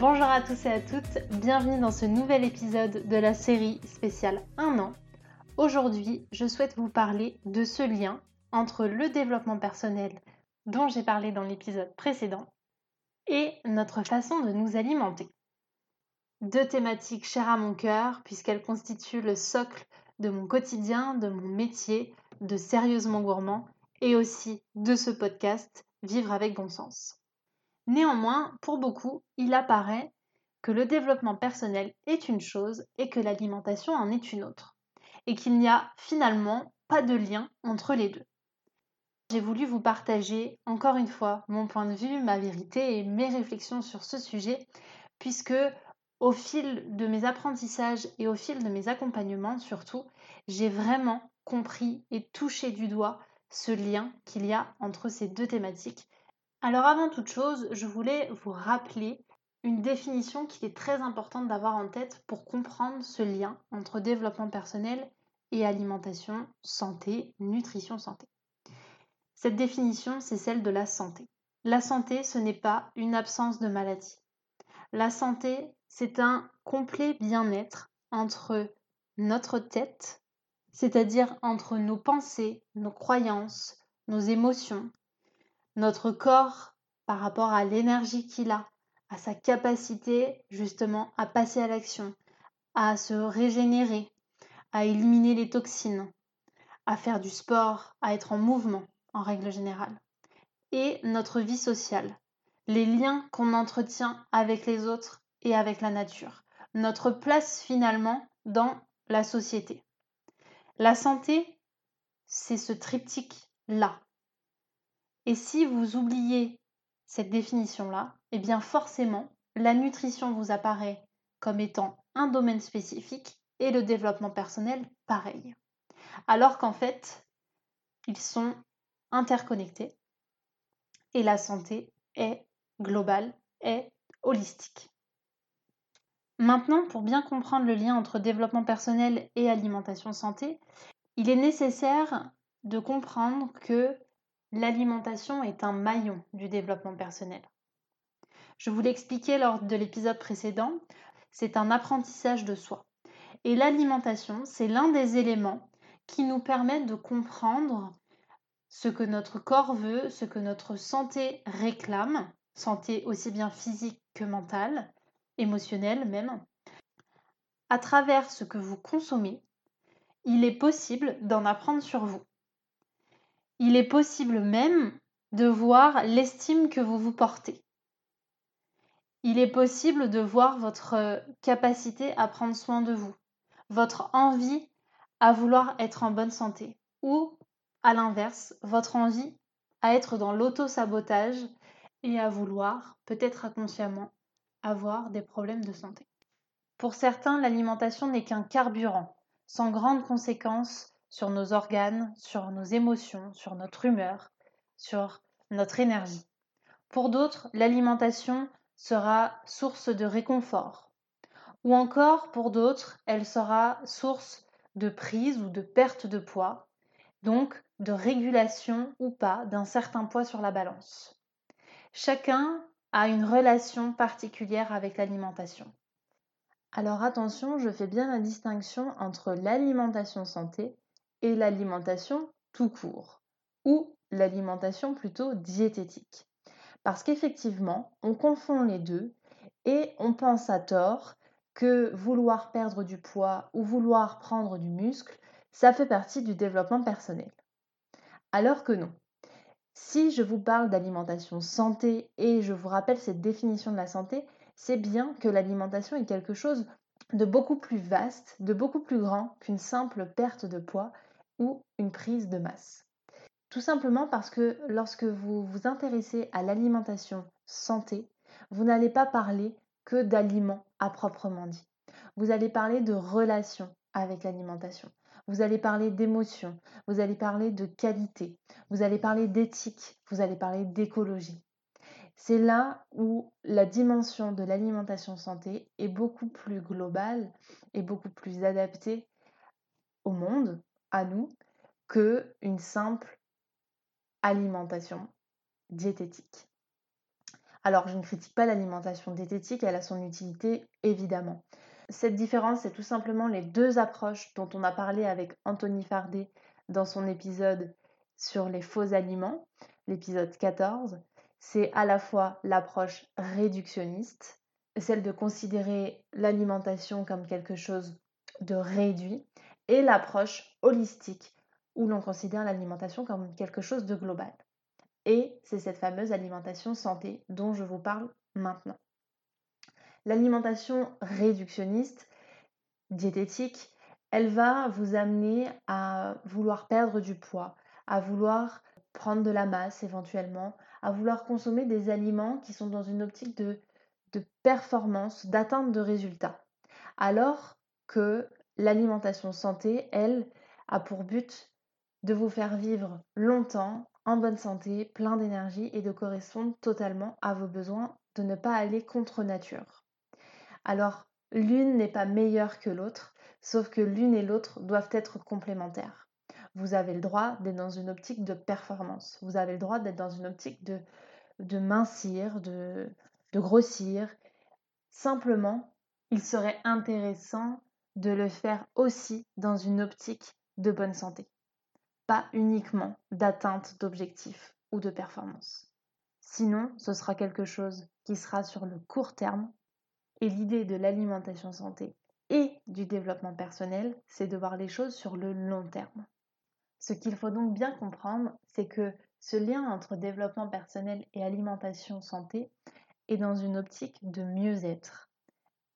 Bonjour à tous et à toutes, bienvenue dans ce nouvel épisode de la série spéciale 1 an. Aujourd'hui, je souhaite vous parler de ce lien entre le développement personnel dont j'ai parlé dans l'épisode précédent et notre façon de nous alimenter. Deux thématiques chères à mon cœur puisqu'elles constituent le socle de mon quotidien, de mon métier, de sérieusement gourmand et aussi de ce podcast Vivre avec bon sens. Néanmoins, pour beaucoup, il apparaît que le développement personnel est une chose et que l'alimentation en est une autre, et qu'il n'y a finalement pas de lien entre les deux. J'ai voulu vous partager encore une fois mon point de vue, ma vérité et mes réflexions sur ce sujet, puisque au fil de mes apprentissages et au fil de mes accompagnements surtout, j'ai vraiment compris et touché du doigt ce lien qu'il y a entre ces deux thématiques alors avant toute chose, je voulais vous rappeler une définition qui est très importante d'avoir en tête pour comprendre ce lien entre développement personnel et alimentation, santé, nutrition, santé. Cette définition, c'est celle de la santé. La santé, ce n'est pas une absence de maladie. La santé, c'est un complet bien-être entre notre tête, c'est-à-dire entre nos pensées, nos croyances, nos émotions, notre corps par rapport à l'énergie qu'il a, à sa capacité justement à passer à l'action, à se régénérer, à éliminer les toxines, à faire du sport, à être en mouvement en règle générale. Et notre vie sociale, les liens qu'on entretient avec les autres et avec la nature, notre place finalement dans la société. La santé, c'est ce triptyque-là et si vous oubliez cette définition-là, eh bien forcément, la nutrition vous apparaît comme étant un domaine spécifique et le développement personnel pareil. Alors qu'en fait, ils sont interconnectés et la santé est globale, est holistique. Maintenant, pour bien comprendre le lien entre développement personnel et alimentation santé, il est nécessaire de comprendre que L'alimentation est un maillon du développement personnel. Je vous l'expliquais lors de l'épisode précédent, c'est un apprentissage de soi. Et l'alimentation, c'est l'un des éléments qui nous permettent de comprendre ce que notre corps veut, ce que notre santé réclame, santé aussi bien physique que mentale, émotionnelle même. À travers ce que vous consommez, il est possible d'en apprendre sur vous. Il est possible même de voir l'estime que vous vous portez. Il est possible de voir votre capacité à prendre soin de vous, votre envie à vouloir être en bonne santé ou, à l'inverse, votre envie à être dans l'auto-sabotage et à vouloir, peut-être inconsciemment, avoir des problèmes de santé. Pour certains, l'alimentation n'est qu'un carburant, sans grandes conséquences sur nos organes, sur nos émotions, sur notre humeur, sur notre énergie. Pour d'autres, l'alimentation sera source de réconfort. Ou encore, pour d'autres, elle sera source de prise ou de perte de poids, donc de régulation ou pas d'un certain poids sur la balance. Chacun a une relation particulière avec l'alimentation. Alors attention, je fais bien la distinction entre l'alimentation santé et l'alimentation tout court, ou l'alimentation plutôt diététique. Parce qu'effectivement, on confond les deux et on pense à tort que vouloir perdre du poids ou vouloir prendre du muscle, ça fait partie du développement personnel. Alors que non. Si je vous parle d'alimentation santé et je vous rappelle cette définition de la santé, c'est bien que l'alimentation est quelque chose de beaucoup plus vaste, de beaucoup plus grand qu'une simple perte de poids ou une prise de masse. Tout simplement parce que lorsque vous vous intéressez à l'alimentation santé, vous n'allez pas parler que d'aliments à proprement dit. Vous allez parler de relations avec l'alimentation. Vous allez parler d'émotion, vous allez parler de qualité, vous allez parler d'éthique, vous allez parler d'écologie. C'est là où la dimension de l'alimentation santé est beaucoup plus globale et beaucoup plus adaptée au monde, à nous, que une simple alimentation diététique. Alors, je ne critique pas l'alimentation diététique, elle a son utilité évidemment. Cette différence, c'est tout simplement les deux approches dont on a parlé avec Anthony Fardet dans son épisode sur les faux aliments, l'épisode 14. C'est à la fois l'approche réductionniste, celle de considérer l'alimentation comme quelque chose de réduit, l'approche holistique, où l'on considère l'alimentation comme quelque chose de global. Et c'est cette fameuse alimentation santé dont je vous parle maintenant. L'alimentation réductionniste, diététique, elle va vous amener à vouloir perdre du poids, à vouloir prendre de la masse éventuellement, à vouloir consommer des aliments qui sont dans une optique de, de performance, d'atteinte de résultats. Alors que l'alimentation santé, elle, a pour but de vous faire vivre longtemps, en bonne santé, plein d'énergie et de correspondre totalement à vos besoins, de ne pas aller contre nature. Alors, l'une n'est pas meilleure que l'autre, sauf que l'une et l'autre doivent être complémentaires. Vous avez le droit d'être dans une optique de performance, vous avez le droit d'être dans une optique de, de mincir, de, de grossir. Simplement, il serait intéressant de le faire aussi dans une optique de bonne santé, pas uniquement d'atteinte d'objectifs ou de performance. Sinon, ce sera quelque chose qui sera sur le court terme et l'idée de l'alimentation santé et du développement personnel, c'est de voir les choses sur le long terme. Ce qu'il faut donc bien comprendre, c'est que ce lien entre développement personnel et alimentation santé est dans une optique de mieux-être,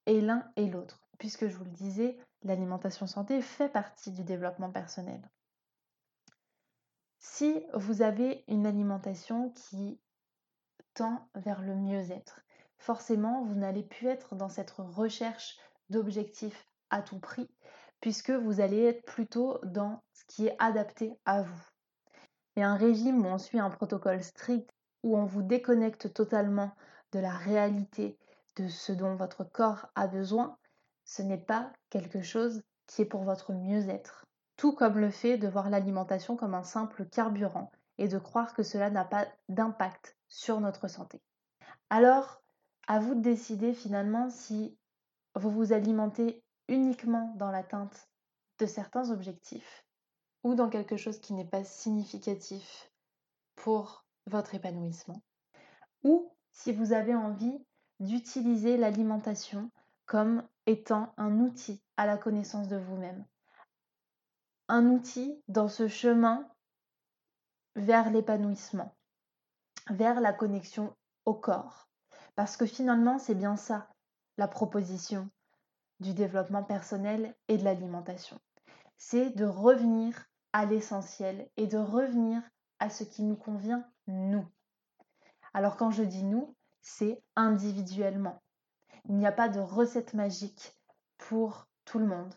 et l'un et l'autre, puisque je vous le disais, l'alimentation santé fait partie du développement personnel. Si vous avez une alimentation qui tend vers le mieux-être, forcément, vous n'allez plus être dans cette recherche d'objectifs à tout prix, puisque vous allez être plutôt dans ce qui est adapté à vous. Et un régime où on suit un protocole strict, où on vous déconnecte totalement de la réalité de ce dont votre corps a besoin, ce n'est pas quelque chose qui est pour votre mieux-être. Tout comme le fait de voir l'alimentation comme un simple carburant et de croire que cela n'a pas d'impact sur notre santé. Alors, à vous de décider finalement si vous vous alimentez uniquement dans l'atteinte de certains objectifs ou dans quelque chose qui n'est pas significatif pour votre épanouissement. Ou si vous avez envie d'utiliser l'alimentation comme étant un outil à la connaissance de vous-même. Un outil dans ce chemin vers l'épanouissement, vers la connexion au corps, parce que finalement, c'est bien ça, la proposition du développement personnel et de l'alimentation. C'est de revenir à l'essentiel et de revenir à ce qui nous convient, nous. Alors quand je dis nous, c'est individuellement. Il n'y a pas de recette magique pour tout le monde.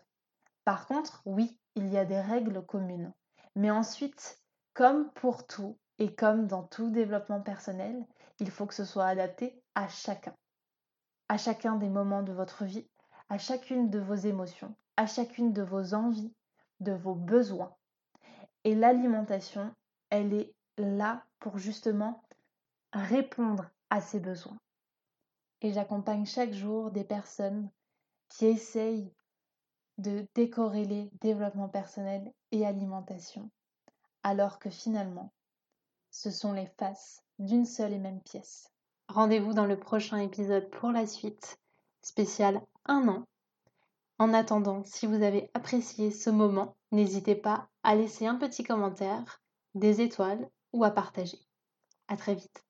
Par contre, oui, il y a des règles communes. Mais ensuite, comme pour tout et comme dans tout développement personnel, il faut que ce soit adapté à chacun, à chacun des moments de votre vie, à chacune de vos émotions, à chacune de vos envies, de vos besoins. Et l'alimentation, elle est là pour justement répondre à ces besoins. Et j'accompagne chaque jour des personnes qui essayent de décorréler développement personnel et alimentation, alors que finalement, ce sont les faces d'une seule et même pièce. Rendez-vous dans le prochain épisode pour la suite, spécial un an. En attendant, si vous avez apprécié ce moment, n'hésitez pas à laisser un petit commentaire, des étoiles ou à partager. À très vite.